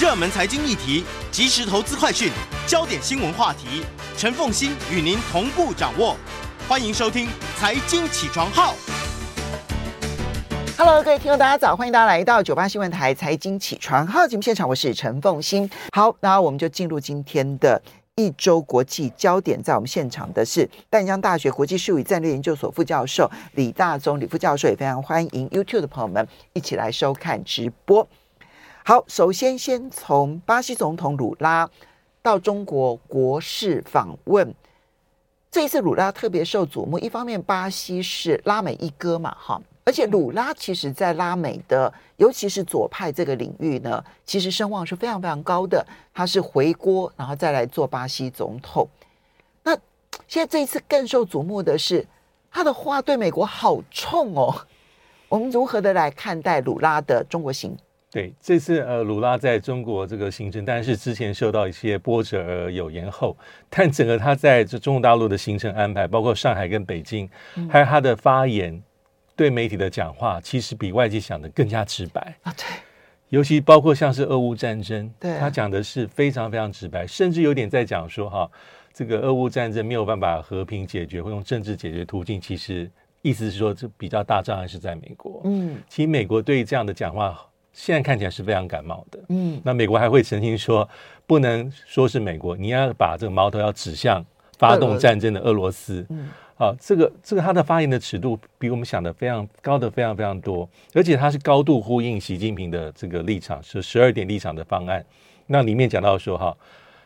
热门财经议题、即时投资快讯、焦点新闻话题，陈凤馨与您同步掌握。欢迎收听《财经起床号》。Hello，各位听众，大家早！欢迎大家来到九八新闻台《财经起床号》节目现场，我是陈凤馨。好，那我们就进入今天的一周国际焦点。在我们现场的是淡江大学国际事务与战略研究所副教授李大宗，李副教授也非常欢迎 YouTube 的朋友们一起来收看直播。好，首先先从巴西总统鲁拉到中国国事访问，这一次鲁拉特别受瞩目。一方面，巴西是拉美一哥嘛，哈，而且鲁拉其实在拉美的，尤其是左派这个领域呢，其实声望是非常非常高的。他是回锅，然后再来做巴西总统。那现在这一次更受瞩目的是，他的话对美国好冲哦。我们如何的来看待鲁拉的中国行？对，这次呃，鲁拉在中国这个行程，但是之前受到一些波折而有延后。但整个他在这中国大陆的行程安排，包括上海跟北京，还有他的发言，对媒体的讲话，其实比外界想的更加直白啊。对，尤其包括像是俄乌战争，对，他讲的是非常非常直白，甚至有点在讲说哈，这个俄乌战争没有办法和平解决，或用政治解决途径，其实意思是说，这比较大障碍是在美国。嗯，其实美国对于这样的讲话。现在看起来是非常感冒的，嗯，那美国还会澄清说，不能说是美国，你要把这个矛头要指向发动战争的俄罗斯，嗯，好，这个这个他的发言的尺度比我们想的非常高的非常非常多，而且他是高度呼应习近平的这个立场，是十二点立场的方案，那里面讲到说哈，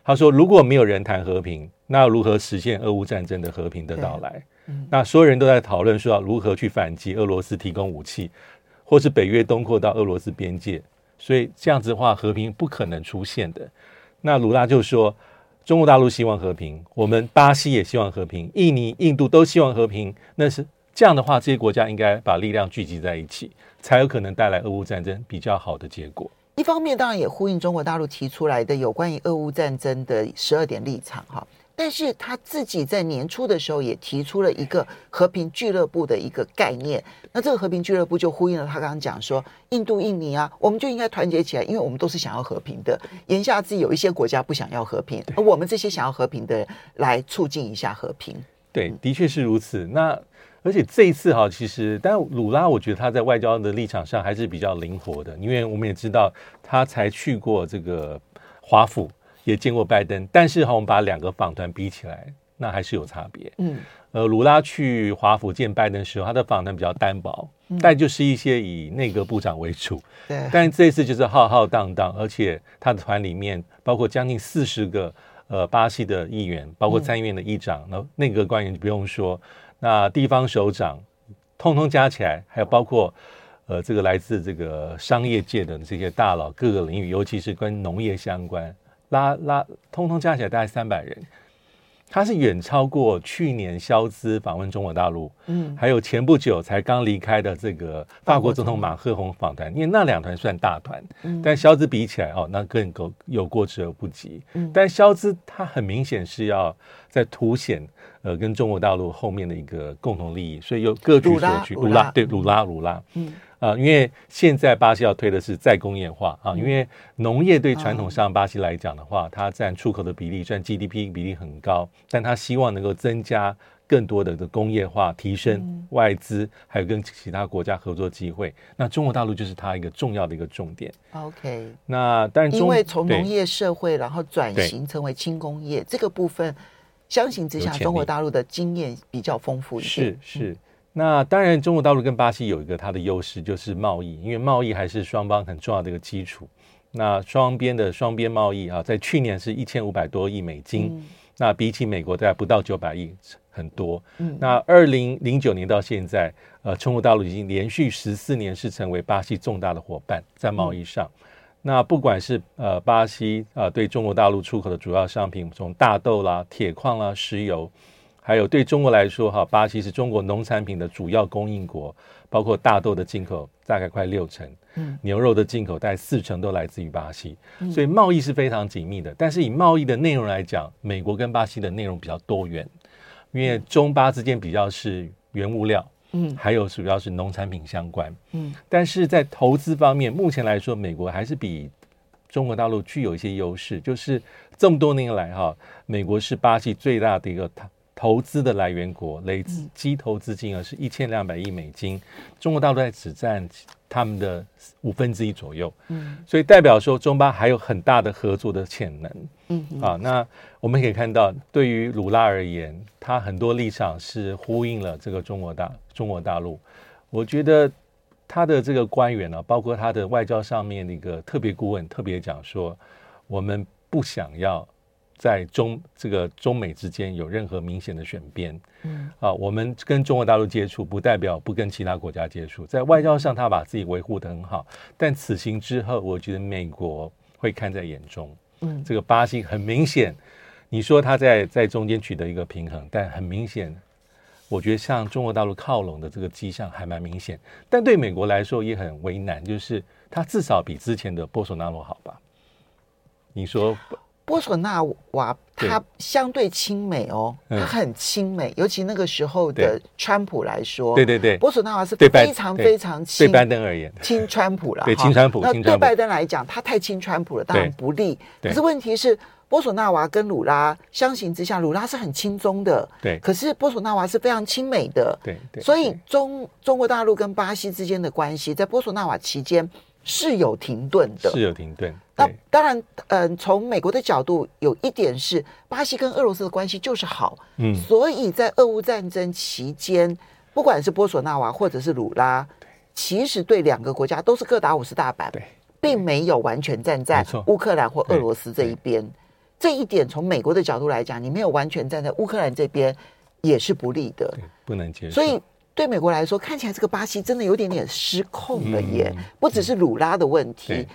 他说如果没有人谈和平，那如何实现俄乌战争的和平的到来？嗯，那所有人都在讨论说要如何去反击俄罗斯提供武器。或是北约东扩到俄罗斯边界，所以这样子的话，和平不可能出现的。那鲁拉就说，中国大陆希望和平，我们巴西也希望和平，印尼、印度都希望和平。那是这样的话，这些国家应该把力量聚集在一起，才有可能带来俄乌战争比较好的结果。一方面，当然也呼应中国大陆提出来的有关于俄乌战争的十二点立场，哈。但是他自己在年初的时候也提出了一个和平俱乐部的一个概念，那这个和平俱乐部就呼应了他刚刚讲说，印度、印尼啊，我们就应该团结起来，因为我们都是想要和平的。言下之意，有一些国家不想要和平，而我们这些想要和平的人来促进一下和平。对，的确是如此。那而且这一次哈，其实但鲁拉，我觉得他在外交的立场上还是比较灵活的，因为我们也知道他才去过这个华府。也见过拜登，但是哈，我们把两个访团比起来，那还是有差别。嗯，呃，鲁拉去华府见拜登的时候，他的访谈比较单薄，嗯、但就是一些以内阁部长为主。对，但这一次就是浩浩荡荡，而且他的团里面包括将近四十个呃巴西的议员，包括参议院的议长，那、嗯、内阁官员就不用说，那地方首长，通通加起来，还有包括呃这个来自这个商业界的这些大佬，各个领域，尤其是跟农业相关。拉拉通通加起来大概三百人，他是远超过去年肖兹访问中国大陆，嗯，还有前不久才刚离开的这个法国总统马克宏访谈，因为那两团算大团，嗯，但肖兹比起来哦，那更够有过之而不及，嗯，但肖兹他很明显是要在凸显呃跟中国大陆后面的一个共同利益，所以有各取所需，鲁拉对鲁拉鲁拉，嗯。啊，因为现在巴西要推的是再工业化啊，因为农业对传统上巴西来讲的话，它占出口的比例、占 GDP 比例很高，但它希望能够增加更多的的工业化，提升外资，还有跟其他国家合作机会。那中国大陆就是它一个重要的一个重点。OK，那但是因为从农业社会然后转型成为轻工业这个部分，相形之下，中国大陆的经验比较丰富一些。是是。那当然，中国大陆跟巴西有一个它的优势，就是贸易，因为贸易还是双方很重要的一个基础。那双边的双边贸易啊，在去年是一千五百多亿美金，嗯、那比起美国大概不到九百亿，很多。嗯、那二零零九年到现在，呃，中国大陆已经连续十四年是成为巴西重大的伙伴，在贸易上。嗯、那不管是呃巴西啊、呃，对中国大陆出口的主要商品，从大豆啦、铁矿啦、石油。还有对中国来说，哈，巴西是中国农产品的主要供应国，包括大豆的进口大概快六成，嗯，牛肉的进口大概四成都来自于巴西，所以贸易是非常紧密的。但是以贸易的内容来讲，美国跟巴西的内容比较多元，因为中巴之间比较是原物料，嗯，还有主要是农产品相关，嗯，但是在投资方面，目前来说，美国还是比中国大陆具有一些优势，就是这么多年来哈，美国是巴西最大的一个投投资的来源国，累积投资金额是一千两百亿美金，中国大陆在只占他们的五分之一左右，嗯，所以代表说中巴还有很大的合作的潜能，嗯，啊，那我们可以看到，对于鲁拉而言，他很多立场是呼应了这个中国大中国大陆，我觉得。他的这个官员呢、啊，包括他的外交上面的一个特别顾问，特别讲说，我们不想要在中这个中美之间有任何明显的选边。嗯，啊，我们跟中国大陆接触，不代表不跟其他国家接触。在外交上，他把自己维护的很好。但此行之后，我觉得美国会看在眼中。嗯，这个巴西很明显，你说他在在中间取得一个平衡，但很明显。我觉得向中国大陆靠拢的这个迹象还蛮明显，但对美国来说也很为难，就是他至少比之前的波索纳罗好吧？你说波索纳瓦他相对亲美哦，他很亲美，尤其那个时候的川普来说，对对对，波索纳瓦是非常非常亲，对拜登而言亲川普了，对亲川普，那对拜登来讲，他太亲川普了，当然不利。可是问题是。波索纳瓦跟鲁拉相形之下，鲁拉是很亲中的，对。可是波索纳瓦是非常亲美的，对对。所以中中国大陆跟巴西之间的关系，在波索纳瓦期间是有停顿的，是有停顿。那当然，嗯、呃，从美国的角度，有一点是巴西跟俄罗斯的关系就是好，嗯。所以在俄乌战争期间，不管是波索纳瓦或者是鲁拉，其实对两个国家都是各打五十大板，对，并没有完全站在乌克兰或俄罗斯这一边。这一点从美国的角度来讲，你没有完全站在乌克兰这边，也是不利的，不能接受。所以对美国来说，看起来这个巴西真的有点点失控了耶，嗯、不只是鲁拉的问题。嗯、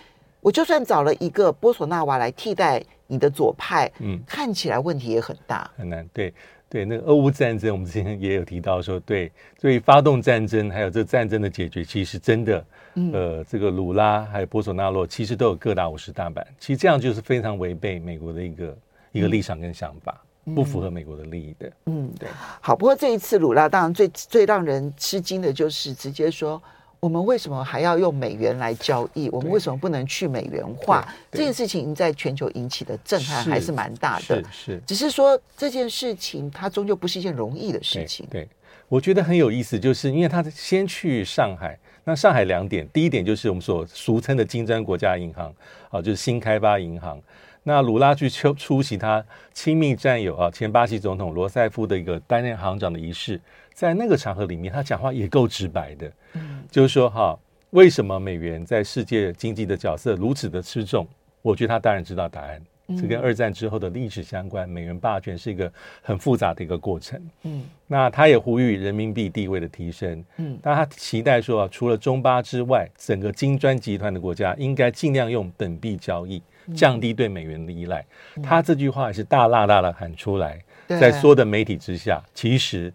我就算找了一个波索纳瓦来替代你的左派，嗯，看起来问题也很大，很难。对对，那个俄乌战争，我们之前也有提到说，对，所以发动战争还有这战争的解决，其实真的。嗯、呃，这个鲁拉还有波索纳洛其实都有各打五十大板，其实这样就是非常违背美国的一个、嗯、一个立场跟想法，不符合美国的利益的。嗯，对。好，不过这一次鲁拉当然最最让人吃惊的就是直接说，我们为什么还要用美元来交易？我们为什么不能去美元化？这件事情在全球引起的震撼还是蛮大的。是，只是说这件事情它终究不是一件容易的事情。对，对，我觉得很有意思，就是因为他先去上海。那上海两点，第一点就是我们所俗称的金砖国家银行，啊，就是新开发银行。那鲁拉去出出席他亲密战友啊，前巴西总统罗塞夫的一个担任行长的仪式，在那个场合里面，他讲话也够直白的，嗯，就是说哈，为什么美元在世界经济的角色如此的吃重？我觉得他当然知道答案。这跟二战之后的历史相关，美元霸权是一个很复杂的一个过程。嗯，那他也呼吁人民币地位的提升。嗯，但他期待说，除了中巴之外，整个金砖集团的国家应该尽量用本币交易，降低对美元的依赖。嗯，他这句话也是大剌剌的喊出来，在所有的媒体之下，其实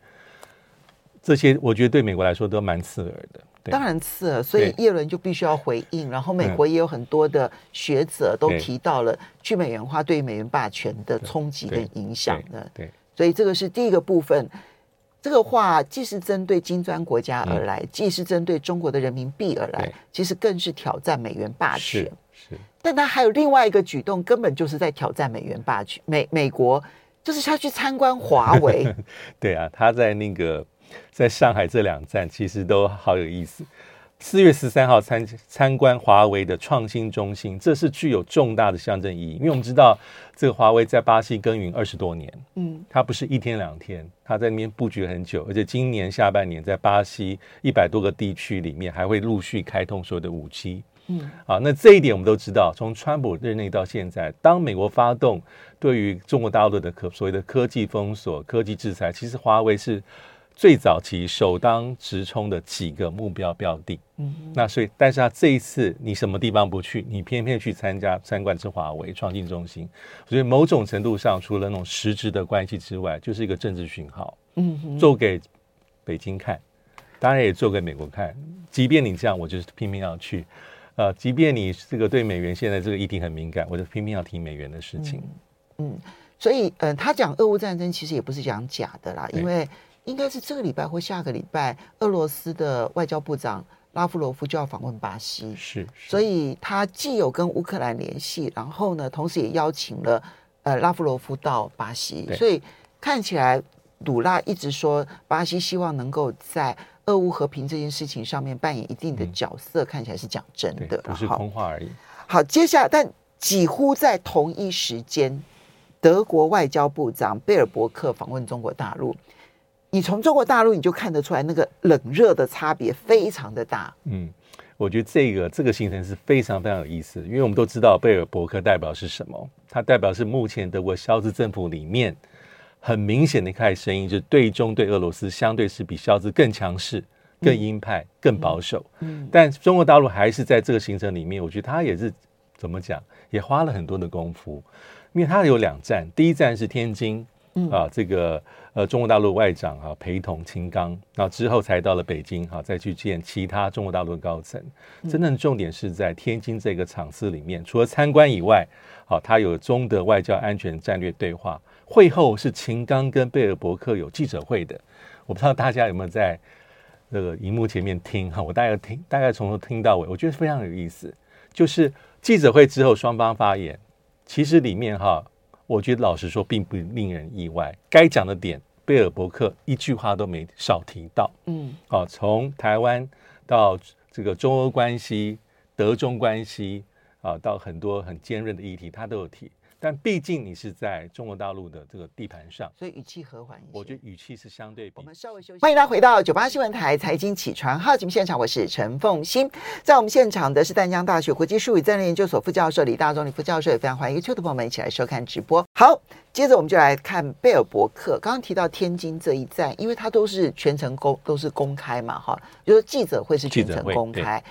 这些我觉得对美国来说都蛮刺耳的。当然刺耳，所以叶伦就必须要回应。然后美国也有很多的学者都提到了去美元化对于美元霸权的冲击跟影响的。对，所以这个是第一个部分。这个话既是针对金砖国家而来，既是针对中国的人民币而来，其实更是挑战美元霸权。是，但他还有另外一个举动，根本就是在挑战美元霸权。美美国就是他去参观华为。对啊，他在那个。在上海这两站其实都好有意思。四月十三号参参观华为的创新中心，这是具有重大的象征意义。因为我们知道，这个华为在巴西耕耘二十多年，嗯，它不是一天两天，它在那边布局很久，而且今年下半年在巴西一百多个地区里面还会陆续开通所有的五 G，嗯，啊，那这一点我们都知道，从川普任内到现在，当美国发动对于中国大陆的科所谓的科技封锁、科技制裁，其实华为是。最早期首当直冲的几个目标标的，嗯，那所以，但是他这一次你什么地方不去，你偏偏去参加参观之华为创新中心，所以某种程度上，除了那种实质的关系之外，就是一个政治讯号，嗯，做给北京看，当然也做给美国看。即便你这样，我就是拼命要去，呃，即便你这个对美元现在这个议题很敏感，我就拼命要提美元的事情，嗯，嗯，所以，嗯、呃，他讲俄乌战争其实也不是讲假的啦，因为。应该是这个礼拜或下个礼拜，俄罗斯的外交部长拉夫罗夫就要访问巴西，是，是，所以他既有跟乌克兰联系，然后呢，同时也邀请了呃拉夫罗夫到巴西，所以看起来鲁拉一直说巴西希望能够在俄乌和平这件事情上面扮演一定的角色，嗯、看起来是讲真的，不是空话而已。好，接下来但几乎在同一时间，德国外交部长贝尔伯克访问中国大陆。你从中国大陆你就看得出来，那个冷热的差别非常的大。嗯，我觉得这个这个行程是非常非常有意思，因为我们都知道贝尔伯克代表是什么，它代表是目前德国肖兹政府里面很明显的一块声音，就是对中对俄罗斯相对是比肖兹更强势、更鹰派、更保守。嗯，嗯，但中国大陆还是在这个行程里面，我觉得他也是怎么讲，也花了很多的功夫，因为他有两站，第一站是天津。嗯、啊，这个呃，中国大陆外长啊陪同秦刚，然后之后才到了北京，哈、啊，再去见其他中国大陆的高层。真正重点是在天津这个场次里面，除了参观以外，好、他有中德外交安全战略对话。会后是秦刚跟贝尔伯克有记者会的，我不知道大家有没有在那个荧幕前面听哈、我大概听，大概从头听到尾，我觉得非常有意思。就是记者会之后双方发言，其实里面哈。我觉得老实说，并不令人意外。该讲的点，贝尔伯克一句话都没少提到。嗯，啊，从台湾到这个中欧关系、德中关系，啊，到很多很尖锐的议题，他都有提。但毕竟你是在中国大陆的这个地盘上，所以语气和缓一些。我觉得语气是相对比。我们稍微休息。欢迎大家回到九八新闻台财经起床号节目现场，我是陈凤欣。在我们现场的是淡江大学国际术语战略研究所副教授李大中李副教授，也非常欢迎 YouTube 的朋友们一起来收看直播。好，接着我们就来看贝尔伯克。刚刚提到天津这一站，因为它都是全程公都是公开嘛，哈，就是记者会是全程公开。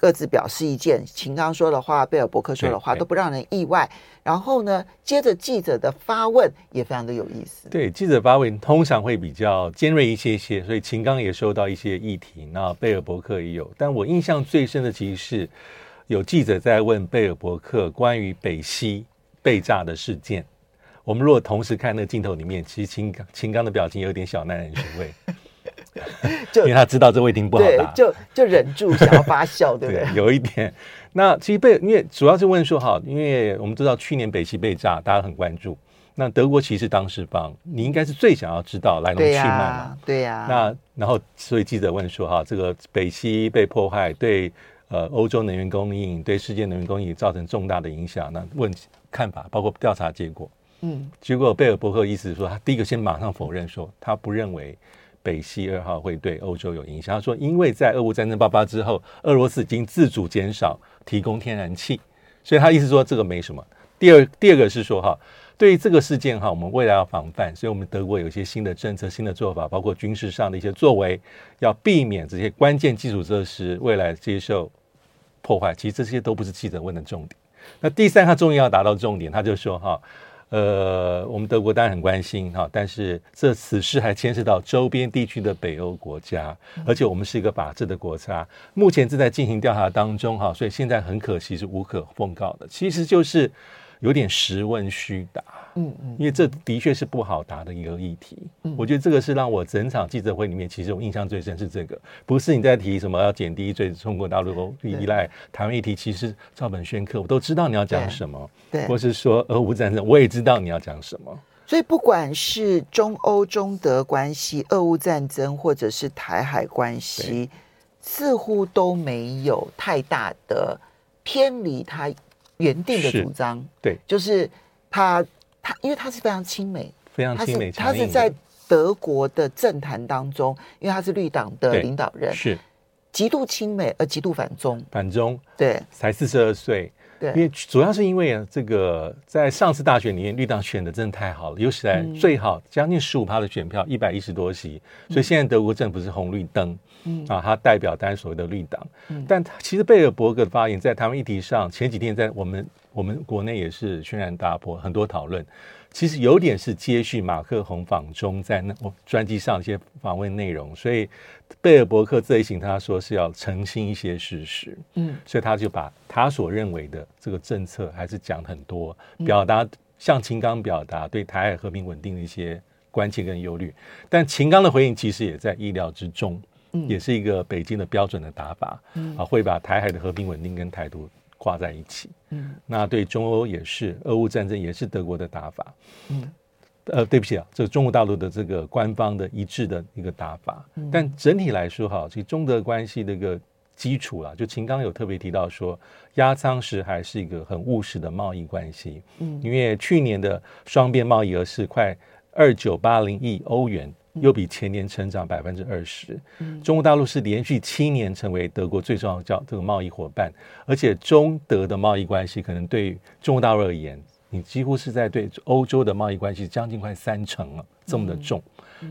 各自表示意见，秦刚说的话，贝尔伯克说的话都不让人意外。然后呢，接着记者的发问也非常的有意思。对，记者发问通常会比较尖锐一些些，所以秦刚也收到一些议题，那贝尔伯克也有。但我印象最深的其实是有记者在问贝尔伯克关于北溪被炸的事件。我们如果同时看那个镜头里面，其实秦刚秦刚的表情有点小耐人寻味。就因为他知道这问题不好答，就就忍住想要发笑，对不对？对，有一点。那其实被因为主要是问说哈，因为我们知道去年北溪被炸，大家很关注。那德国其实当事方，你应该是最想要知道来龙去脉嘛？对呀、啊。那然后，所以记者问说哈，这个北溪被破坏，对呃欧洲能源供应、对世界能源供应造成重大的影响。那问看法，包括调查结果。嗯。结果贝尔伯克意思是说，他第一个先马上否认说，他不认为。北溪二号会对欧洲有影响。他说，因为在俄乌战争爆发之后，俄罗斯已经自主减少提供天然气，所以他意思说这个没什么。第二，第二个是说哈，对于这个事件哈，我们未来要防范，所以我们德国有一些新的政策、新的做法，包括军事上的一些作为，要避免这些关键基础设施未来接受破坏。其实这些都不是记者问的重点。那第三，他终于要达到重点，他就说哈。呃，我们德国当然很关心哈，但是这此事还牵涉到周边地区的北欧国家，而且我们是一个法治的国家，目前正在进行调查当中哈，所以现在很可惜是无可奉告的，其实就是。有点实问虚答，嗯嗯，因为这的确是不好答的一个议题。嗯，我觉得这个是让我整场记者会里面，其实我印象最深是这个，不是你在提什么要减低对中国大陆依赖台湾议题，其实照本宣科，我都知道你要讲什么，对，或是说俄乌战争，我也知道你要讲什么。所以不管是中欧中德关系、俄乌战争，或者是台海关系，似乎都没有太大的偏离它。原定的主张，对，就是他他，因为他是非常亲美，非常亲美，他是在德国的政坛当中，因为他是绿党的领导人，是。极度亲美而极度反中，反中，对，才四十二岁，对，因为主要是因为啊，这个在上次大选里面，绿党选的真的太好了，有史以来最好，将近十五趴的选票，一百一十多席，所以现在德国政府是红绿灯。嗯啊，它代表当然所谓的绿党，嗯，但其实贝尔伯格的发言在台湾议题上，前几天在我们我们国内也是轩然大波，很多讨论。其实有点是接续马克宏访中在那我专辑上一些访问内容，所以贝尔伯克这一行他说是要澄清一些事实，嗯，所以他就把他所认为的这个政策还是讲很多，表达向秦刚表达对台海和平稳定的一些关切跟忧虑，但秦刚的回应其实也在意料之中。嗯、也是一个北京的标准的打法，嗯、啊，会把台海的和平稳定跟台独挂在一起，嗯，那对中欧也是，俄乌战争也是德国的打法，嗯，呃，对不起啊，这个中国大陆的这个官方的一致的一个打法，嗯、但整体来说哈，其实中德关系的一个基础啊，就秦刚有特别提到说，压舱石还是一个很务实的贸易关系，嗯，因为去年的双边贸易额是快二九八零亿欧元。又比前年成长百分之二十。中国大陆是连续七年成为德国最重要的交这个贸易伙伴，而且中德的贸易关系可能对中国大陆而言，你几乎是在对欧洲的贸易关系将近快三成了，这么的重。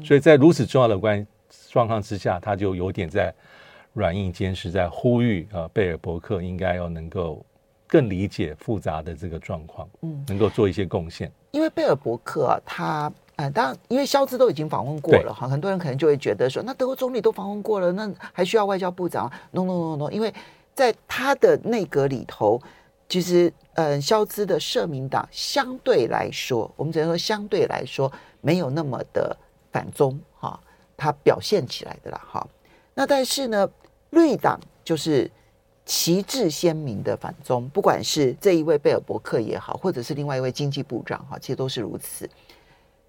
所以在如此重要的关状况之下，他就有点在软硬兼施，在呼吁啊，贝尔伯克应该要能够更理解复杂的这个状况，嗯，能够做一些贡献。因为贝尔伯克啊，他。啊，当然，因为肖兹都已经访问过了哈，很多人可能就会觉得说，那德国总理都访问过了，那还需要外交部长？No No No No，因为在他的内阁里头，其实，嗯，肖兹的社民党相对来说，我们只能说相对来说没有那么的反中哈，他表现起来的啦哈。那但是呢，绿党就是旗帜鲜明的反中，不管是这一位贝尔伯克也好，或者是另外一位经济部长哈，其实都是如此。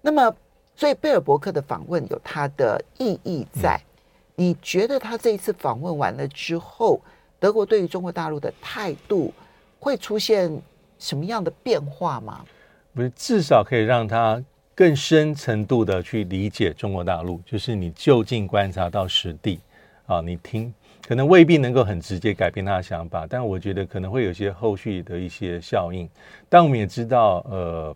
那么，所以贝尔伯克的访问有它的意义在。嗯、你觉得他这一次访问完了之后，德国对于中国大陆的态度会出现什么样的变化吗？不是，至少可以让他更深程度的去理解中国大陆。就是你就近观察到实地啊，你听，可能未必能够很直接改变他的想法，但我觉得可能会有些后续的一些效应。但我们也知道，呃。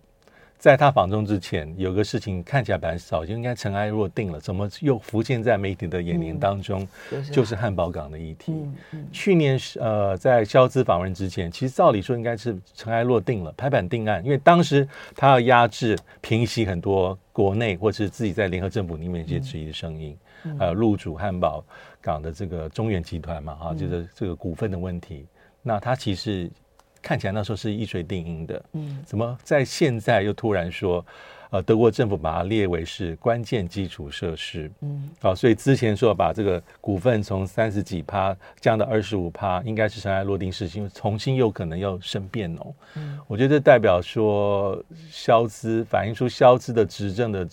在他访中之前，有个事情看起来本来早就应该尘埃落定了，怎么又浮现在媒体的眼帘当中？嗯、就是汉堡港的议题。嗯嗯、去年是呃，在萧兹访问之前，其实照理说应该是尘埃落定了，拍板定案，因为当时他要压制、平息很多国内或是自己在联合政府里面一些质疑的声音，呃、入主汉堡港的这个中远集团嘛，哈、嗯，就是这个股份的问题。那他其实。看起来那时候是一锤定音的，嗯，怎么在现在又突然说，呃，德国政府把它列为是关键基础设施，嗯，好，所以之前说把这个股份从三十几趴降到二十五趴，应该是尘埃落定事情，重新又可能要生变哦，嗯，我觉得这代表说消资反映出消资的执政的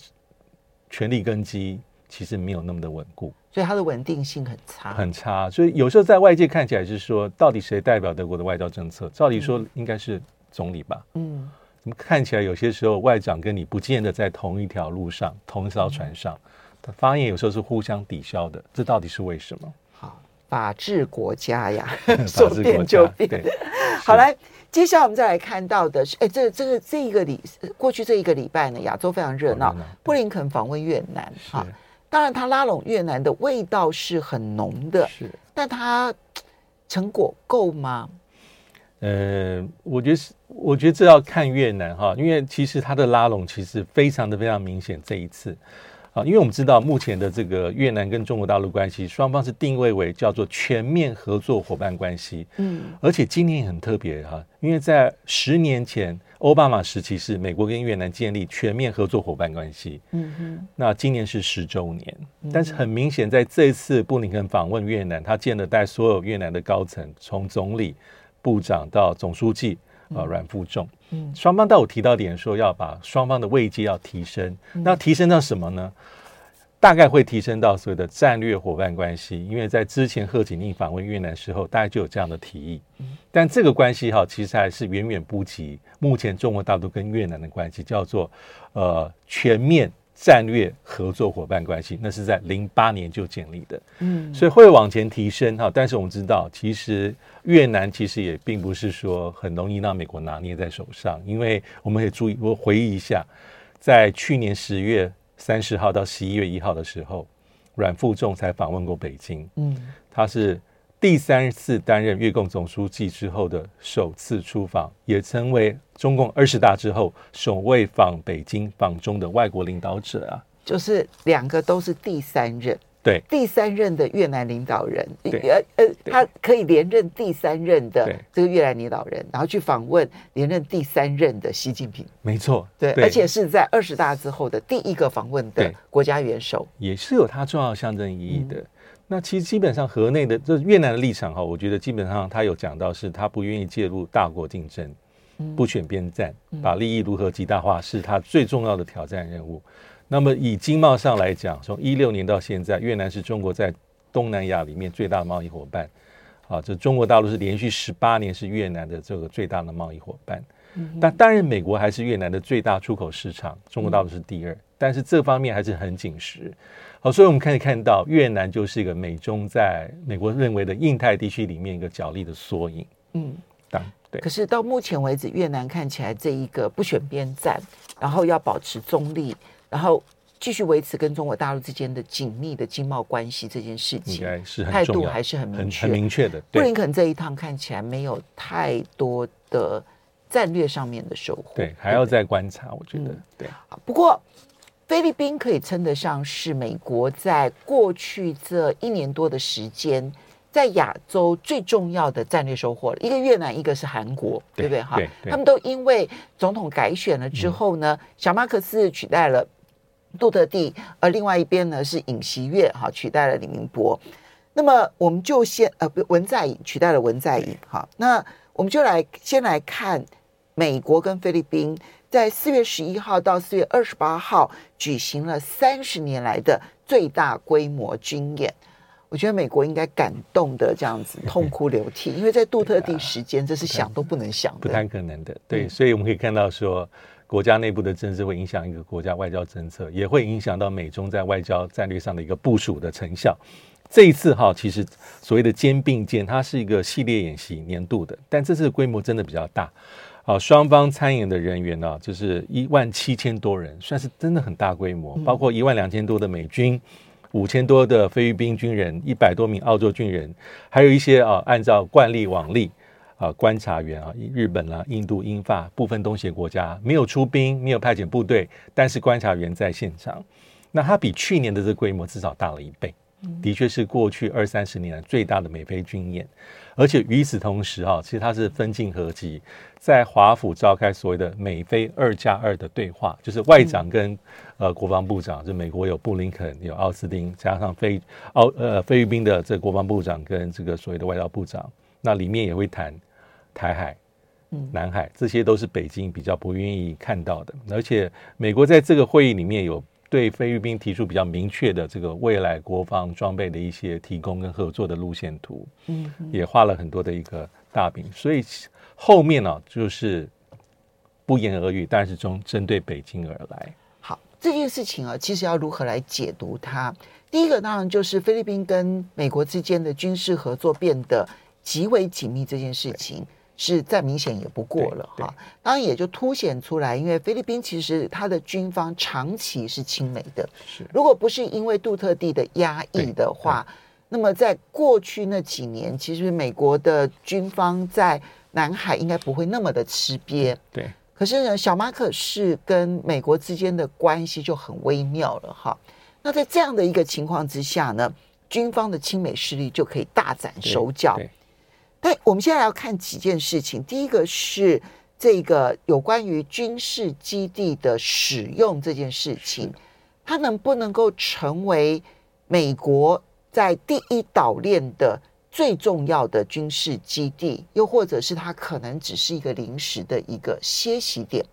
权力根基其实没有那么的稳固。所以它的稳定性很差，很差。所以有时候在外界看起来是说，到底谁代表德国的外交政策？照理说应该是总理吧？嗯，怎么看起来有些时候外长跟你不见得在同一条路上、同一艘船上，他发言有时候是互相抵消的。这到底是为什么？好，法治国家呀，说变就变。好来，接下来我们再来看到的是，哎，这这个这一个礼过去这一个礼拜呢，亚洲非常热闹，布林肯访问越南，哈。当然，他拉拢越南的味道是很浓的，是，但他成果够吗？呃，我觉得是，我觉得这要看越南哈，因为其实他的拉拢其实非常的非常明显。这一次啊，因为我们知道目前的这个越南跟中国大陆关系，双方是定位为叫做全面合作伙伴关系，嗯，而且今年也很特别哈，因为在十年前。欧巴马时期是美国跟越南建立全面合作伙伴关系，嗯哼，那今年是十周年，但是很明显，在这一次布林肯访问越南，他见了带所有越南的高层，从总理、部长到总书记，呃，软负重，嗯，双方都有提到点说要把双方的位阶要提升，那提升到什么呢？大概会提升到所谓的战略伙伴关系，因为在之前贺锦丽访问越南时候，大概就有这样的提议。但这个关系哈，其实还是远远不及目前中国大陆跟越南的关系，叫做呃全面战略合作伙伴关系。那是在零八年就建立的，嗯，所以会往前提升哈。但是我们知道，其实越南其实也并不是说很容易让美国拿捏在手上，因为我们可以注意，我回忆一下，在去年十月。三十号到十一月一号的时候，阮富仲才访问过北京。嗯，他是第三次担任越共总书记之后的首次出访，也成为中共二十大之后首位访北京访中的外国领导者啊。就是两个都是第三任。对，第三任的越南领导人，呃呃，他可以连任第三任的这个越南领导人，然后去访问连任第三任的习近平。没错，对，而且是在二十大之后的第一个访问的国家元首，也是有他重要象征意义的。那其实基本上河内的这越南的立场哈，我觉得基本上他有讲到是他不愿意介入大国竞争，不选边站，把利益如何极大化是他最重要的挑战任务。那么以经贸上来讲，从一六年到现在，越南是中国在东南亚里面最大的贸易伙伴。啊，这中国大陆是连续十八年是越南的这个最大的贸易伙伴。但当然，美国还是越南的最大出口市场，中国大陆是第二，但是这方面还是很紧实。好，所以我们可以看到，越南就是一个美中在美国认为的印太地区里面一个角力的缩影。嗯，当对。可是到目前为止，越南看起来这一个不选边站，然后要保持中立，然后继续维持跟中国大陆之间的紧密的经贸关系这件事情，是态度还是很明确、很明确的。布林肯这一趟看起来没有太多的战略上面的收获，对，还要再观察。我觉得，嗯、对。不过。菲律宾可以称得上是美国在过去这一年多的时间，在亚洲最重要的战略收获了。一个越南，一个是韩国，对，不对？哈，他们都因为总统改选了之后呢，嗯、小马克思取代了杜特地，而另外一边呢是尹锡悦哈取代了李明博。那么我们就先呃文在寅取代了文在寅哈，那我们就来先来看美国跟菲律宾。在四月十一号到四月二十八号举行了三十年来的最大规模军演，我觉得美国应该感动的这样子痛哭流涕，因为在杜特地时间，这是想都不能想的，不太可能的。对，所以我们可以看到说，国家内部的政治会影响一个国家外交政策，也会影响到美中在外交战略上的一个部署的成效。这一次哈，其实所谓的肩并肩，它是一个系列演习，年度的，但这次的规模真的比较大。好，双方参演的人员呢，就是一万七千多人，算是真的很大规模，包括一万两千多的美军，五千多的菲律宾军人，一百多名澳洲军人，还有一些啊，按照惯例往例啊，观察员啊，日本啦、印度、英法部分东协国家没有出兵，没有派遣部队，但是观察员在现场，那它比去年的这个规模至少大了一倍，的确是过去二三十年来最大的美菲军演。而且与此同时，啊，其实它是分进合击，在华府召开所谓的美菲二加二的对话，就是外长跟呃国防部长，就美国有布林肯、有奥斯汀，加上菲奥呃菲律宾的这个国防部长跟这个所谓的外交部长，那里面也会谈台海、南海，这些都是北京比较不愿意看到的。而且美国在这个会议里面有。对菲律宾提出比较明确的这个未来国防装备的一些提供跟合作的路线图，嗯，也画了很多的一个大饼，所以后面呢、啊、就是不言而喻，但是中针对北京而来。好，这件事情啊，其实要如何来解读它？第一个当然就是菲律宾跟美国之间的军事合作变得极为紧密这件事情。是再明显也不过了哈，当然也就凸显出来，因为菲律宾其实它的军方长期是亲美的，是如果不是因为杜特地的压抑的话，那么在过去那几年，其实美国的军方在南海应该不会那么的吃瘪，对。可是呢，小马可是跟美国之间的关系就很微妙了哈。那在这样的一个情况之下呢，军方的亲美势力就可以大展手脚。但我们现在要看几件事情。第一个是这个有关于军事基地的使用这件事情，它能不能够成为美国在第一岛链的最重要的军事基地，又或者是它可能只是一个临时的一个歇息点？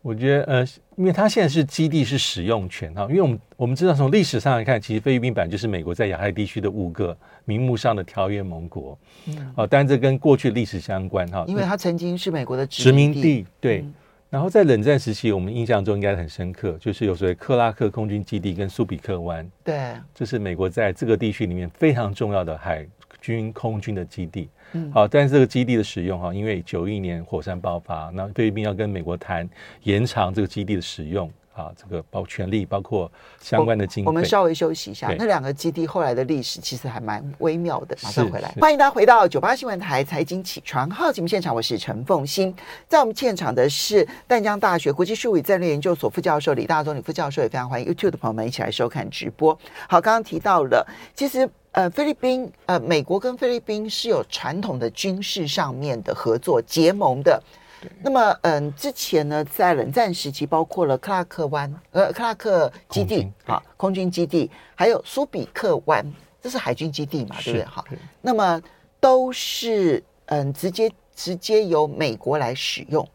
我觉得，呃，因为它现在是基地是使用权哈，因为我们我们知道从历史上来看，其实菲律宾本来就是美国在亚太地区的五个名目上的条约盟国，嗯，哦，但这跟过去历史相关哈，因为它曾经是美国的殖民地，对。嗯、然后在冷战时期，我们印象中应该很深刻，就是有所谓克拉克空军基地跟苏比克湾，对，这是美国在这个地区里面非常重要的海军空军的基地。嗯好，但是这个基地的使用哈，因为九一年火山爆发，那菲律宾要跟美国谈延长这个基地的使用啊，这个包括权利，包括相关的经费。我们稍微休息一下，那两个基地后来的历史其实还蛮微妙的。马上回来，欢迎大家回到九八新闻台财经起床号节目现场，我是陈凤欣，在我们现场的是淡江大学国际事务与战略研究所副教授李大中李副教授，也非常欢迎 YouTube 的朋友们一起来收看直播。好，刚刚提到了，其实。呃，菲律宾呃，美国跟菲律宾是有传统的军事上面的合作结盟的。对那么，嗯、呃，之前呢，在冷战时期，包括了克拉克湾呃克拉克基地啊，空军基地，还有苏比克湾这是海军基地嘛，对不对？好，那么都是嗯，直接直接由美国来使用，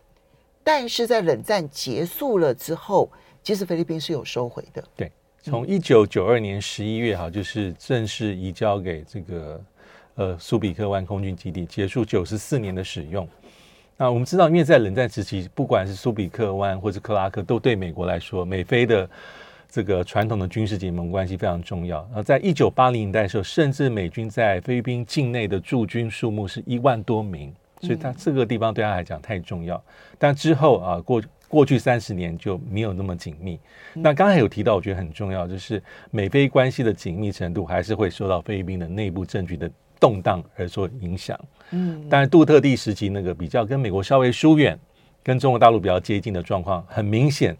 但是在冷战结束了之后，其实菲律宾是有收回的。对，从一九九二年十一月哈，就是正式移交给这个呃苏比克湾空军基地，结束九十四年的使用。那我们知道，因为在冷战时期，不管是苏比克湾或者克拉克，都对美国来说，美菲的这个传统的军事结盟关系非常重要。然后，在一九八零年代的时候，甚至美军在菲律宾境内的驻军数目是一万多名，所以他这个地方对他来讲太重要。但之后啊，过过去三十年就没有那么紧密。那刚才有提到，我觉得很重要，就是美菲关系的紧密程度，还是会受到菲律宾的内部政局的动荡而所影响。嗯，但是杜特地时期那个比较跟美国稍微疏远，跟中国大陆比较接近的状况，很明显，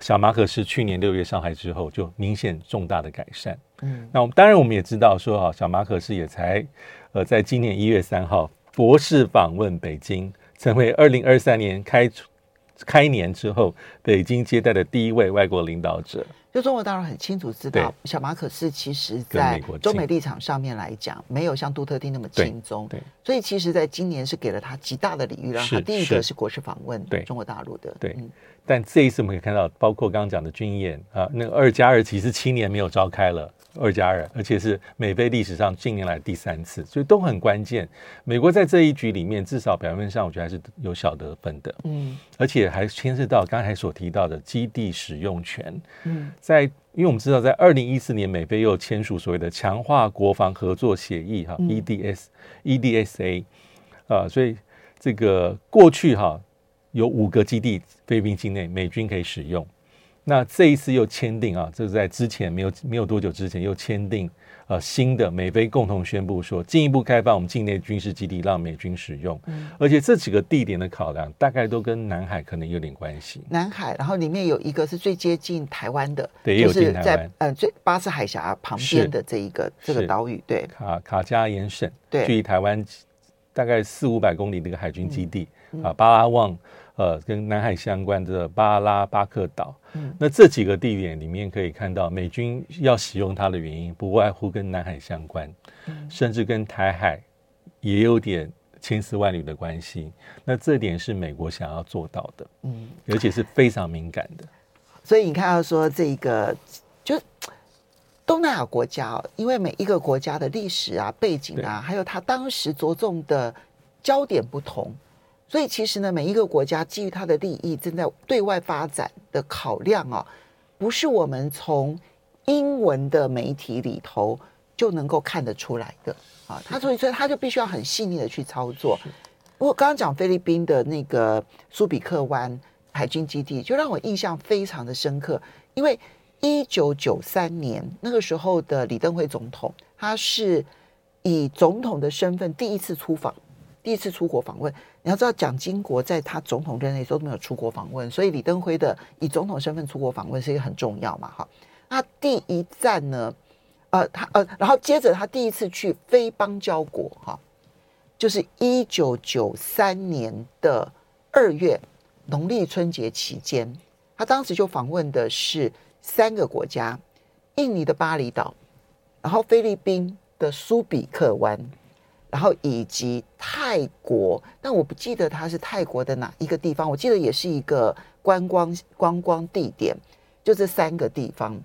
小马可是去年六月上海之后就明显重大的改善。嗯，那我们当然我们也知道说啊，小马可是也才呃在今年一月三号博士访问北京，成为二零二三年开开年之后北京接待的第一位外国领导者。就中国大陆很清楚知道，小马可仕其实在中美立场上面来讲，没有像杜特地那么轻松，对，所以其实在今年是给了他极大的礼遇，让他第一个是。国事访问对。中国大陆的。对，但这一次我们可以看到，包括刚刚讲的军演啊，那个二加二其实七年没有召开了。二加二，而且是美菲历史上近年来第三次，所以都很关键。美国在这一局里面，至少表面上我觉得还是有小得分的，嗯，而且还牵涉到刚才所提到的基地使用权，嗯，在因为我们知道，在二零一四年美菲又签署所谓的强化国防合作协议哈，EDS EDSA，啊，所以这个过去哈有五个基地菲律宾境内美军可以使用。那这一次又签订啊，这是在之前没有没有多久之前又签订呃新的美菲共同宣布说，进一步开放我们境内军事基地让美军使用，嗯，而且这几个地点的考量大概都跟南海可能有点关系。南海，然后里面有一个是最接近台湾的，对，就是在呃最巴士海峡旁边的这一个这个岛屿，对，卡卡加延省，对，距离台湾大概四五百公里的一个海军基地，嗯嗯，啊，巴拉望。呃，跟南海相关的巴拉巴克岛，嗯，那这几个地点里面可以看到，美军要使用它的原因，不外乎跟南海相关，嗯，甚至跟台海也有点千丝万缕的关系。那这点是美国想要做到的，嗯，而且是非常敏感的。所以你看到说这个，就东南亚国家哦，因为每一个国家的历史啊、背景啊，还有它当时着重的焦点不同。所以其实呢，每一个国家基于它的利益，正在对外发展的考量啊，不是我们从英文的媒体里头就能够看得出来的啊。他所以所以，他就必须要很细腻的去操作。我刚刚讲菲律宾的那个苏比克湾海军基地，就让我印象非常的深刻，因为一九九三年那个时候的李登辉总统，他是以总统的身份第一次出访。第一次出国访问，你要知道，蒋经国在他总统任内都没有出国访问，所以李登辉的以总统身份出国访问是一个很重要嘛，哈。那第一站呢，呃，他呃，然后接着他第一次去非邦交国，哈，就是一九九三年的二月农历春节期间，他当时就访问的是三个国家：印尼的巴厘岛，然后菲律宾的苏比克湾。然后以及泰国，但我不记得它是泰国的哪一个地方，我记得也是一个观光观光地点，就这三个地方。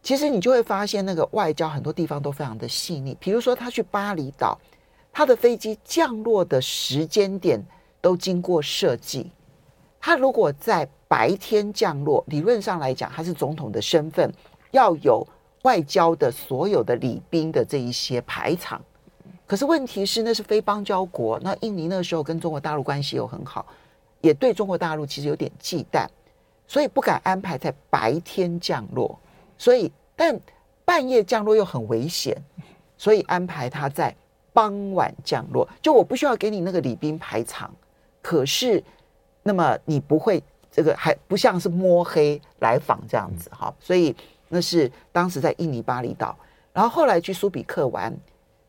其实你就会发现，那个外交很多地方都非常的细腻。比如说，他去巴厘岛，他的飞机降落的时间点都经过设计。他如果在白天降落，理论上来讲，他是总统的身份，要有外交的所有的礼宾的这一些排场。可是问题是，那是非邦交国。那印尼那时候跟中国大陆关系又很好，也对中国大陆其实有点忌惮，所以不敢安排在白天降落。所以，但半夜降落又很危险，所以安排他在傍晚降落。就我不需要给你那个礼宾排场，可是，那么你不会这个还不像是摸黑来访这样子哈。所以那是当时在印尼巴厘岛，然后后来去苏比克玩。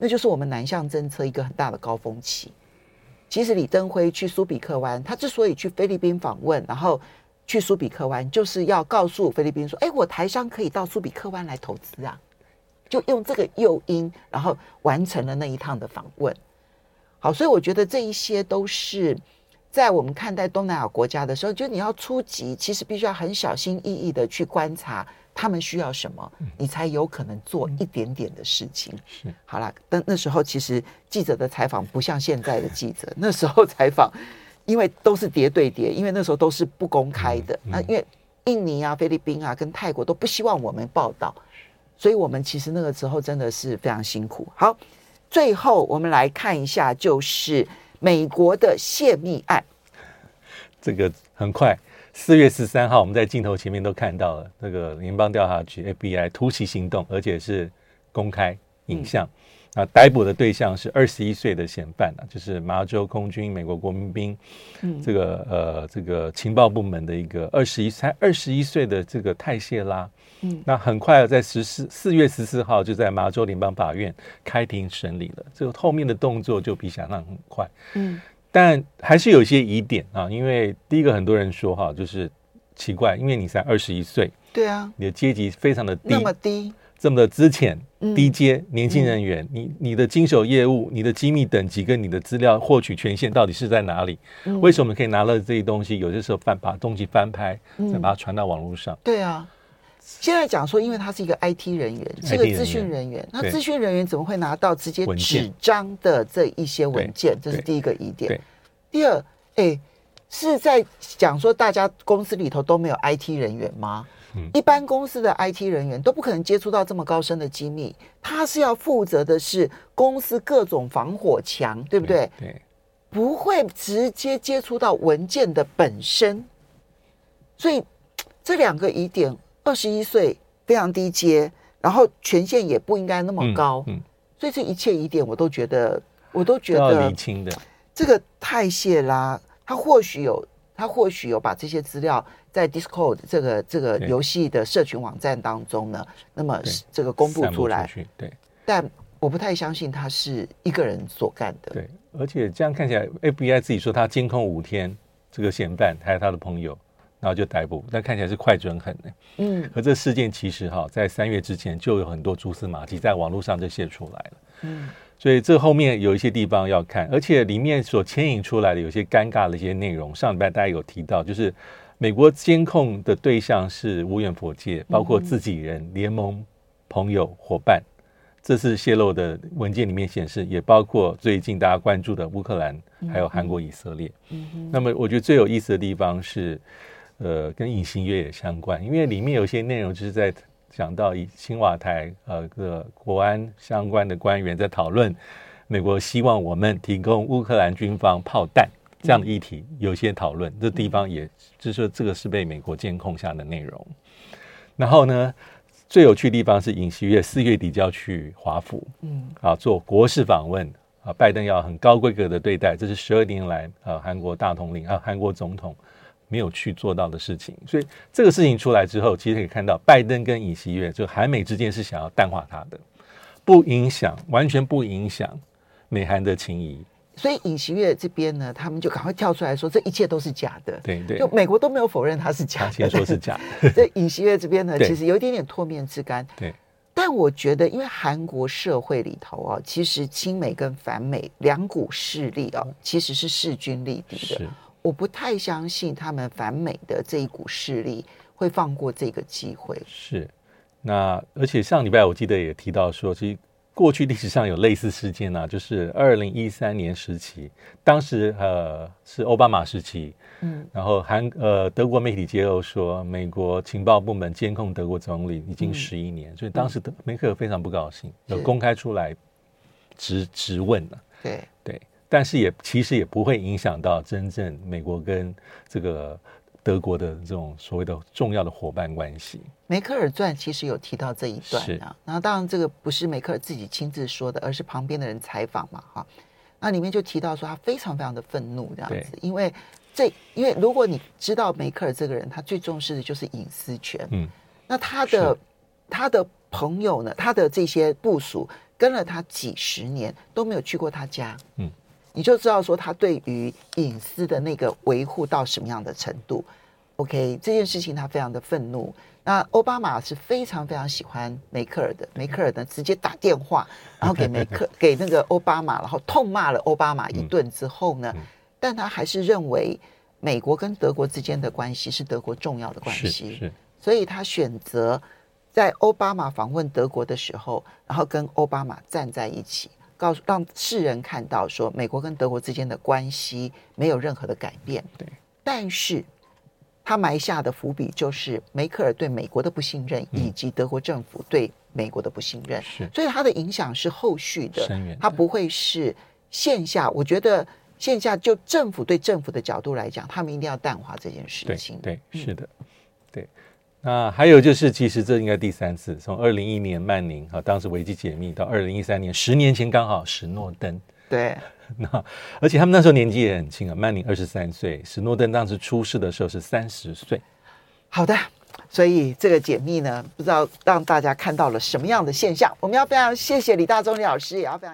那就是我们南向政策一个很大的高峰期。其实李登辉去苏比克湾，他之所以去菲律宾访问，然后去苏比克湾，就是要告诉菲律宾说：“哎，我台商可以到苏比克湾来投资啊。”就用这个诱因，然后完成了那一趟的访问。好，所以我觉得这一些都是在我们看待东南亚国家的时候，就你要出击，其实必须要很小心翼翼的去观察他们需要什么，你才有可能做一点点的事情。是，好了，但那时候其实记者的采访不像现在的记者，那时候采访因为都是叠对叠，因为那时候都是不公开的。那因为印尼啊、菲律宾啊跟泰国都不希望我们报道，所以我们其实那个时候真的是非常辛苦。好。最后，我们来看一下，就是美国的泄密案。这个很快，四月十三号，我们在镜头前面都看到了那个联邦调查局 FBI 突袭行动，而且是公开影像。逮捕的对象是二十一岁的嫌犯啊，就是麻州空军美国国民兵，嗯，这个呃，这个情报部门的一个二十一才二十一岁的这个泰谢拉。嗯，那很快在十四四月十四号就在麻州联邦法院开庭审理了。这个后面的动作就比想象很快。嗯，但还是有一些疑点啊，因为第一个很多人说哈，就是奇怪，因为你才二十一岁，对啊，你的阶级非常的低，那么低，这么的资浅、低阶年轻人员，你你的经手业务、你的机密等级跟你的资料获取权限到底是在哪里？为什么可以拿了这些东西？有些时候翻把东西翻拍，再把它传到网络上？对啊。现在讲说，因为他是一个 IT 人员，是个资讯人员，那资讯人员怎么会拿到直接纸张的这一些文件？这是第一个疑点。第二，哎，是在讲说大家公司里头都没有 IT 人员吗？一般公司的 IT 人员都不可能接触到这么高深的机密，他是要负责的是公司各种防火墙，对不对？对，不会直接接触到文件的本身。所以这两个疑点。二十一岁非常低阶，然后权限也不应该那么高，嗯。嗯、所以这一切疑点我都觉得，我都觉得理清的。这个泰谢拉，他或许有，他或许有把这些资料在 Discord 这个这个游戏的社群网站当中呢，那么这个公布出来，出对，但我不太相信他是一个人所干的。对，而且这样看起来，FBI 自己说他监控五天，这个嫌犯还有他的朋友。然后就逮捕，但看起来是快准狠的。嗯，可这事件其实哈，在三月之前就有很多蛛丝马迹在网络上就泄出来了。嗯，所以这后面有一些地方要看，而且里面所牵引出来的有些尴尬的一些内容，上礼拜大家有提到，就是美国监控的对象是无远佛界，包括自己人、联盟、朋友、伙伴。这次泄露的文件里面显示，也包括最近大家关注的乌克兰，还有韩国、以色列。嗯，那么我觉得最有意思的地方是。呃，跟尹锡悦也相关，因为里面有些内容就是在讲到以青瓦台呃个国安相关的官员在讨论美国希望我们提供乌克兰军方炮弹这样的议题，有些讨论这地方也就是说这个是被美国监控下的内容。然后呢，最有趣的地方是尹锡悦四月底就要去华府，嗯，啊做国事访问啊，拜登要很高规格的对待，这是十二年来啊韩国大统领啊韩国总统。没有去做到的事情，所以这个事情出来之后，其实可以看到，拜登跟尹锡悦就韩美之间是想要淡化他的，不影响，完全不影响美韩的情谊。所以尹锡悦这边呢，他们就赶快跳出来说，这一切都是假的。对对，就美国都没有否认他是假的，先说是假的。这尹锡悦这边呢，其实有一点点脱面之干。对，但我觉得，因为韩国社会里头啊，其实亲美跟反美两股势力啊，其实是势均力敌的。我不太相信他们反美的这一股势力会放过这个机会。是，那而且上礼拜我记得也提到说，其实过去历史上有类似事件呢、啊，就是二零一三年时期，当时呃是奥巴马时期，嗯，然后韩呃德国媒体揭露说，美国情报部门监控德国总理已经十一年，嗯、所以当时德梅克尔非常不高兴，有公开出来直直问了。对对。但是也其实也不会影响到真正美国跟这个德国的这种所谓的重要的伙伴关系。梅克尔传其实有提到这一段啊，是然后当然这个不是梅克尔自己亲自说的，而是旁边的人采访嘛，哈，那里面就提到说他非常非常的愤怒这样子，因为这因为如果你知道梅克尔这个人，他最重视的就是隐私权，嗯，那他的他的朋友呢，他的这些部署跟了他几十年都没有去过他家，嗯。你就知道说他对于隐私的那个维护到什么样的程度。OK，这件事情他非常的愤怒。那奥巴马是非常非常喜欢梅克尔的，梅克尔呢直接打电话，然后给梅克 给那个奥巴马，然后痛骂了奥巴马一顿之后呢，嗯嗯、但他还是认为美国跟德国之间的关系是德国重要的关系，所以他选择在奥巴马访问德国的时候，然后跟奥巴马站在一起，告诉让世人看到说美国跟德国之间的关系没有任何的改变，对，但是。他埋下的伏笔就是梅克尔对美国的不信任，以及德国政府对美国的不信任。是，所以他的影响是后续的，他不会是线下。我觉得线下就政府对政府的角度来讲，他们一定要淡化这件事情。对，对，是的，对。那还有就是，其实这应该第三次，从二零一一年曼宁啊，当时危机解密到二零一三年，十年前刚好史诺登。对。那而且他们那时候年纪也很轻啊，曼宁二十三岁，史诺登当时出事的时候是三十岁。好的，所以这个解密呢，不知道让大家看到了什么样的现象。我们要非常谢谢李大中李老师，也要非常。